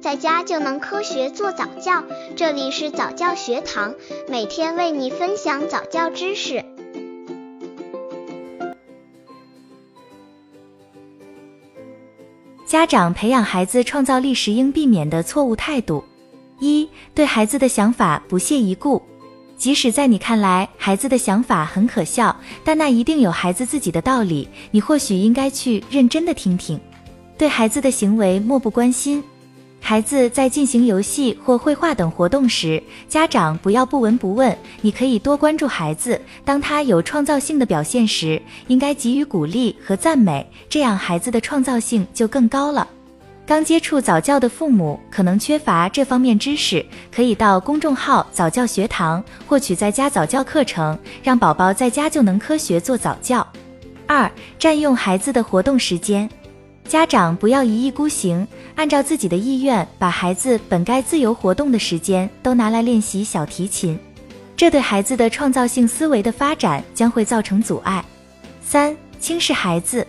在家就能科学做早教。这里是早教学堂，每天为你分享早教知识。家长培养孩子创造力时应避免的错误态度：一、对孩子的想法不屑一顾。即使在你看来孩子的想法很可笑，但那一定有孩子自己的道理，你或许应该去认真的听听。对孩子的行为漠不关心，孩子在进行游戏或绘画等活动时，家长不要不闻不问，你可以多关注孩子。当他有创造性的表现时，应该给予鼓励和赞美，这样孩子的创造性就更高了。刚接触早教的父母可能缺乏这方面知识，可以到公众号早教学堂获取在家早教课程，让宝宝在家就能科学做早教。二、占用孩子的活动时间，家长不要一意孤行，按照自己的意愿把孩子本该自由活动的时间都拿来练习小提琴，这对孩子的创造性思维的发展将会造成阻碍。三、轻视孩子。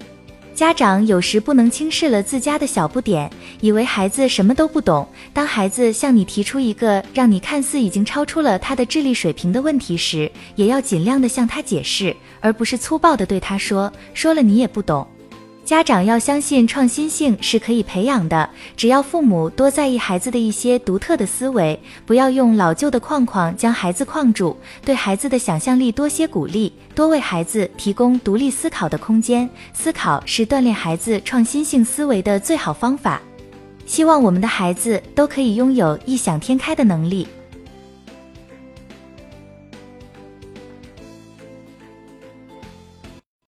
家长有时不能轻视了自家的小不点，以为孩子什么都不懂。当孩子向你提出一个让你看似已经超出了他的智力水平的问题时，也要尽量的向他解释，而不是粗暴的对他说：“说了你也不懂。”家长要相信创新性是可以培养的，只要父母多在意孩子的一些独特的思维，不要用老旧的框框将孩子框住，对孩子的想象力多些鼓励，多为孩子提供独立思考的空间。思考是锻炼孩子创新性思维的最好方法。希望我们的孩子都可以拥有异想天开的能力。